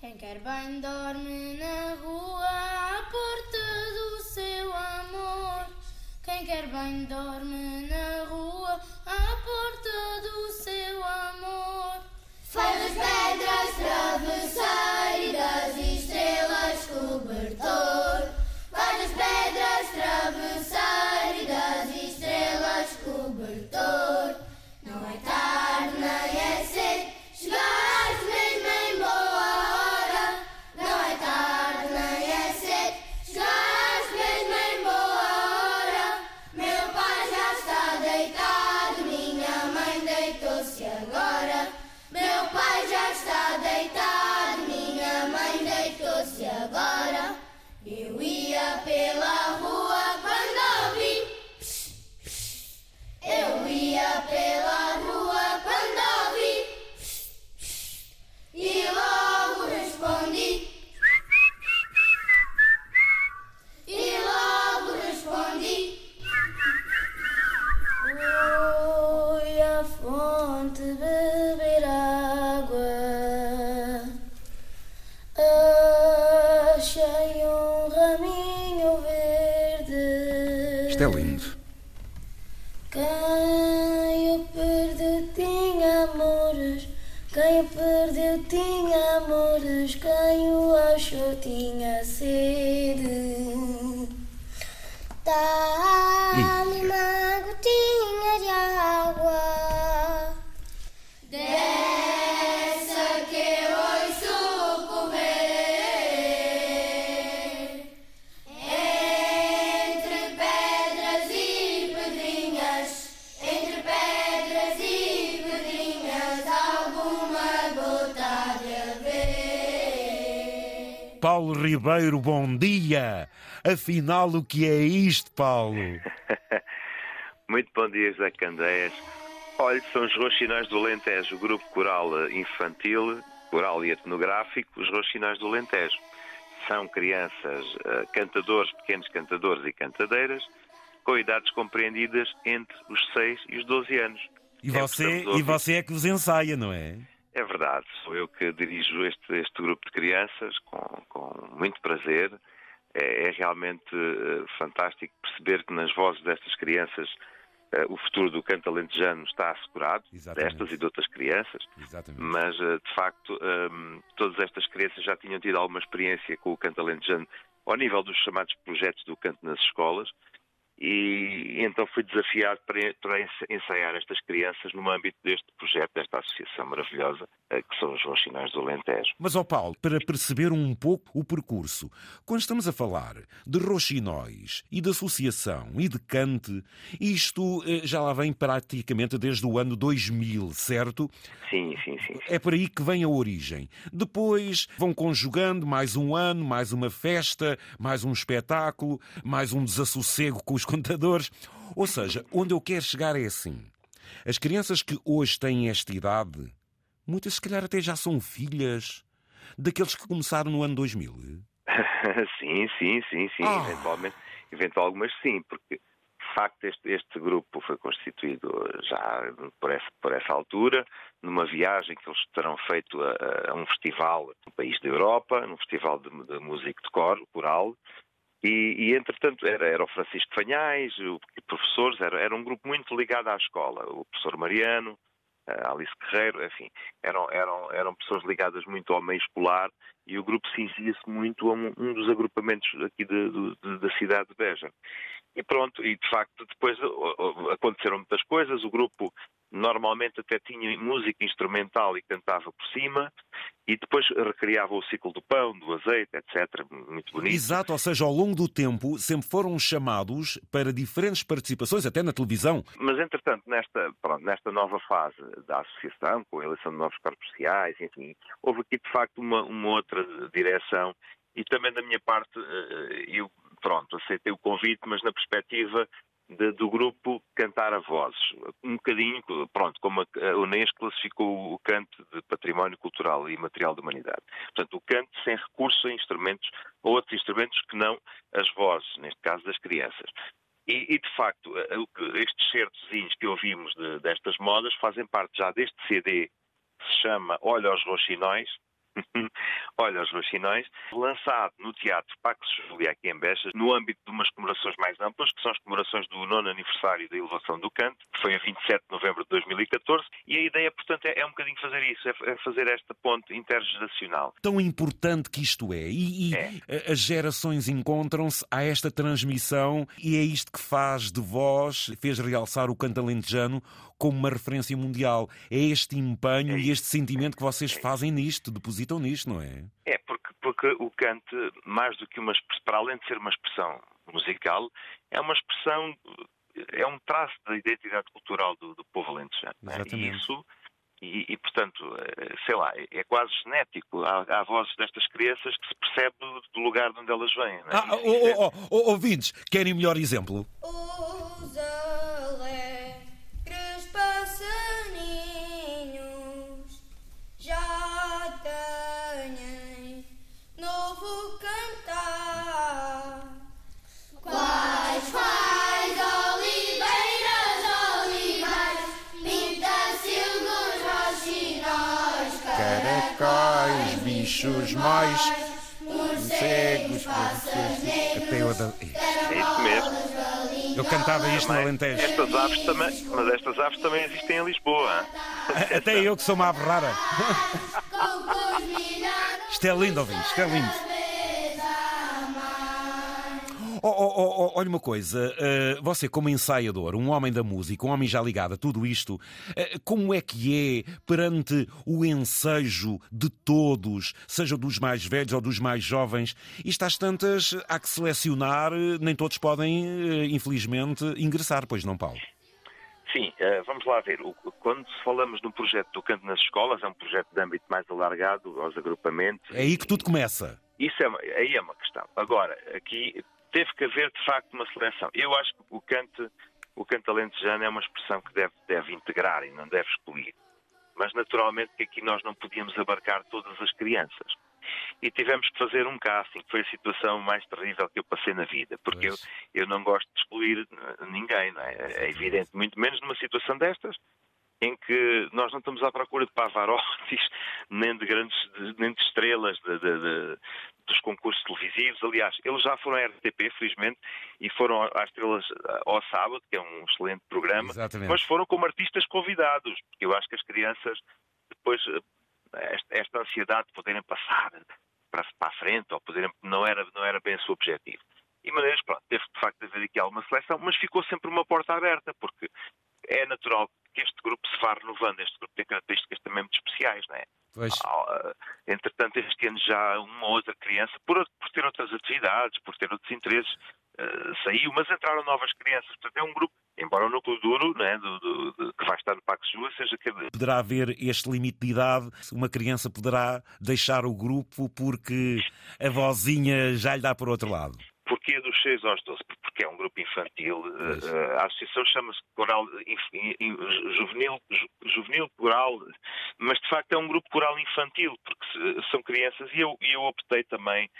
Quem quer bem dorme na rua à porta do seu amor. Quem quer bem dorme na é lindo. Quem o perdeu tinha amores. Quem o perdeu tinha amores. Quem o achou tinha sede. Dá-me Paulo Ribeiro, bom dia. Afinal, o que é isto, Paulo? Muito bom dia, José Candeias. Olha, são os Roxinóis do Alentejo, o grupo coral infantil, coral e etnográfico, os Roxinóis do Alentejo. São crianças, eh, cantadores, pequenos cantadores e cantadeiras, com idades compreendidas entre os 6 e os 12 anos. E É você, a e você é que os ensaia, não é? Verdade, sou eu que dirijo este, este grupo de crianças com, com muito prazer. É, é realmente eh, fantástico perceber que nas vozes destas crianças eh, o futuro do canto alentejano está assegurado, Exatamente. destas e de outras crianças, Exatamente. mas eh, de facto todas estas crianças já tinham tido alguma experiência com o canto alentejano ao nível dos chamados projetos do canto nas escolas e então fui desafiado para, para ens- ensaiar estas crianças no âmbito deste projeto, desta associação maravilhosa, eh, que são os Roxinóis do Alentejo. Mas, ó Paulo, para perceber um pouco o percurso, quando estamos a falar de roxinóis e de associação e de cante, isto eh, já lá vem praticamente desde o ano 2000, certo? Sim, sim, sim. sim. É por aí que vem a origem. Depois vão conjugando mais um ano, mais uma festa, mais um espetáculo, mais um desassossego com os contadores. Ou seja, onde eu quero chegar é assim. As crianças que hoje têm esta idade, muitas se calhar até já são filhas daqueles que começaram no ano 2000. sim, sim, sim, sim. Ah. Eventualmente, eventualmente algumas sim, porque de facto este, este grupo foi constituído já por essa, por essa altura, numa viagem que eles terão feito a, a um festival no país da Europa, num festival de, de música de cor, coral, e, e, entretanto era, era o Francisco Fanhais, o, professores, era, era um grupo muito ligado à escola, o professor Mariano, a Alice Guerreiro, enfim, eram, eram, eram pessoas ligadas muito ao meio escolar e o grupo cingia-se muito a um, um dos agrupamentos aqui de, de, da cidade de Beja. E pronto, e de facto depois aconteceram muitas coisas, o grupo normalmente até tinha música instrumental e cantava por cima, e depois recriava o ciclo do pão, do azeite, etc. Muito bonito. Exato, ou seja, ao longo do tempo sempre foram chamados para diferentes participações, até na televisão. Mas, entretanto, nesta, pronto, nesta nova fase da associação, com a eleição de novos corpos sociais, enfim, houve aqui de facto uma, uma outra direção e também da minha parte eu, pronto, aceitei o convite, mas na perspectiva de, do grupo cantar a vozes. Um bocadinho, pronto, como a Unesco classificou o canto de património cultural e material da humanidade. Portanto, o canto sem recurso a instrumentos, a outros instrumentos que não as vozes, neste caso das crianças. E, e de facto, estes certozinhos que ouvimos de, destas modas fazem parte já deste CD que se chama Olha aos Roxinóis, Olha, os Vacinóis, lançado no Teatro Pax Julia aqui em Beixas, no âmbito de umas comemorações mais amplas, que são as comemorações do nono aniversário da elevação do canto, que foi a 27 de novembro de 2014, e a ideia, portanto, é, é um bocadinho fazer isso, é, é fazer esta ponte intergeracional. Tão importante que isto é, e, e é. as gerações encontram-se, há esta transmissão, e é isto que faz de vós, fez realçar o canto alentejano como uma referência mundial. É este empenho é e este sentimento que vocês fazem nisto, depositam nisto, não é? É, porque, porque o canto, mais do que uma expressão, para além de ser uma expressão musical, é uma expressão, é um traço da identidade cultural do, do povo alentejano. É? E isso. E, e, portanto, eh, sei lá, é quase genético. Há, há, vozes destas crianças que se percebe do lugar de onde elas vêm. Não é? Ah, oh, oh, oh, ouvintes, querem melhor exemplo? Os bichos mais morcegos, até eu É isso mesmo. Eu cantava isto no Alentejo. Estas aves também, mas estas aves também existem em Lisboa. Até eu que sou uma ave rara. Isto é lindo, ouvintes, isto é lindo. Oh, oh, oh, oh, olha uma coisa, uh, você como ensaiador, um homem da música, um homem já ligado a tudo isto, uh, como é que é perante o ensejo de todos, seja dos mais velhos ou dos mais jovens? Isto às tantas há que selecionar, nem todos podem, infelizmente, ingressar, pois não, Paulo? Sim, vamos lá ver. Quando falamos no projeto do canto nas escolas, é um projeto de âmbito mais alargado aos agrupamentos. É aí que tudo começa. Isso é, aí é uma questão. Agora, aqui teve que haver, de facto, uma seleção. Eu acho que o canto, o canto alentejano é uma expressão que deve, deve integrar e não deve excluir. Mas, naturalmente, que aqui nós não podíamos abarcar todas as crianças. E tivemos que fazer um casting, que foi a situação mais terrível que eu passei na vida, porque eu, eu não gosto de excluir ninguém, não é? é evidente, muito menos numa situação destas, em que nós não estamos à procura de Pavarotti, nem de grandes, nem de estrelas de, de, de, dos concursos televisivos. Aliás, eles já foram à RTP, felizmente, e foram às estrelas ao sábado, que é um excelente programa, Exatamente. mas foram como artistas convidados, porque eu acho que as crianças, depois, eh, esta, ansiedade de poderem passar para, a frente, ou poderem, não, era, não era bem o seu objetivo. E maneiras, pronto, teve de facto de haver aqui alguma seleção, mas ficou sempre uma porta aberta, porque é natural que este grupo se vá renovando. Este grupo tem características também muito especiais, não é? Pois. Ah, entretanto, este ano já uma ou outra criança, por, por ter outras atividades, por ter outros interesses, uh, saiu, mas entraram novas crianças. Portanto, é um grupo, embora o núcleo duro, né, do, do, do, que vai estar no Pax Jua, seja que... Poderá haver este limite de idade, uma criança poderá deixar o grupo porque a vozinha já lhe dá por outro lado. Porquê dos 6 aos 12? Porque é um grupo infantil. Eh, a associação chama-se Coral Juvenil, Juvenil Coral, mas de facto é um grupo coral infantil, porque são crianças e eu, eu optei também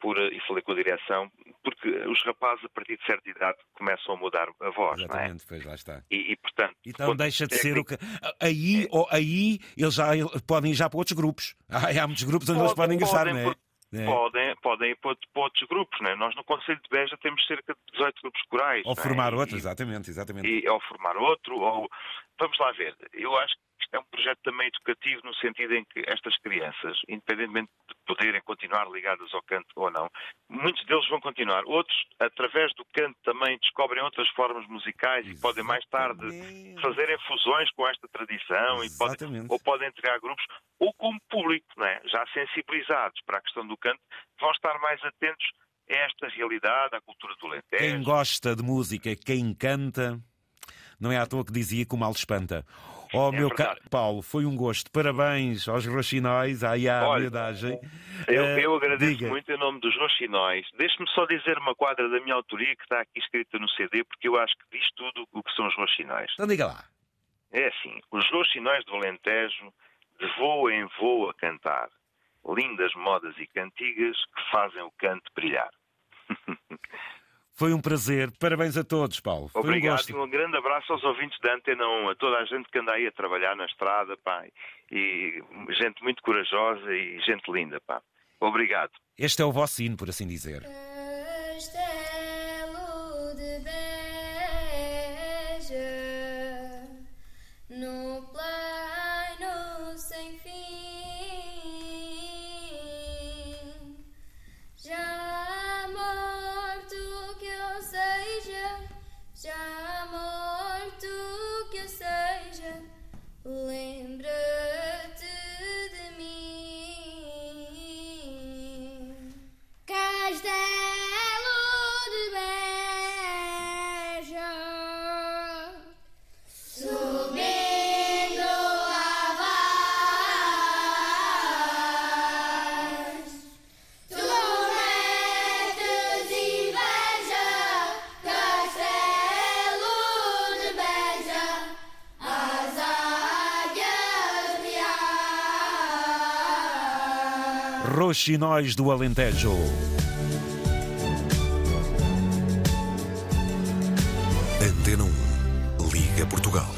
por, eh, e falei com a direção, porque os rapazes a partir de certa idade começam a mudar a voz. Exatamente, não é? pois lá está. E, e portanto. Então deixa de ser o que. Aí, é... ou, aí eles já podem ir já para outros grupos. Há, há muitos grupos onde eles podem ingressar, não é? É. podem, podem ir para, outros grupos. Né? Nós no Conselho de Beja temos cerca de 18 grupos corais. Ou formar outro, exatamente, exatamente. E, ou formar outro, ou... Vamos lá ver. Eu acho que é um projeto também educativo no sentido em que estas crianças, independentemente de poderem continuar ligadas ao canto ou não, muitos deles vão continuar. Outros, através do canto, também descobrem outras formas musicais Exatamente. e podem mais tarde fazerem fusões com esta tradição e podem, ou podem entregar grupos, ou como público, é? já sensibilizados para a questão do canto, vão estar mais atentos a esta realidade, à cultura do Alentejo. Quem gosta de música, quem canta, não é à toa que dizia que o mal espanta. Oh, é meu caro Paulo, foi um gosto. Parabéns aos Roxinóis, à miudagem. Eu, eh, eu agradeço Diga. muito em nome dos Roxinóis. Deixe-me só dizer uma quadra da minha autoria que está aqui escrita no CD, porque eu acho que diz tudo o que são os Roxinóis. Então diga lá. É assim, os Roxinóis do Alentejo, de voo em voo a cantar, lindas modas e cantigas que fazem o canto brilhar. Foi um prazer. Parabéns a todos, Paulo. Foi Obrigado um gosto. e um grande abraço aos ouvintes da Antena 1, a toda a gente que anda aí a trabalhar na estrada, pá, e gente muito corajosa e gente linda, pá. Obrigado. Este é o vosso hino, por assim dizer. Castelo de Beja, Roxinóis do Alentejo. Antena 1. Liga Portugal.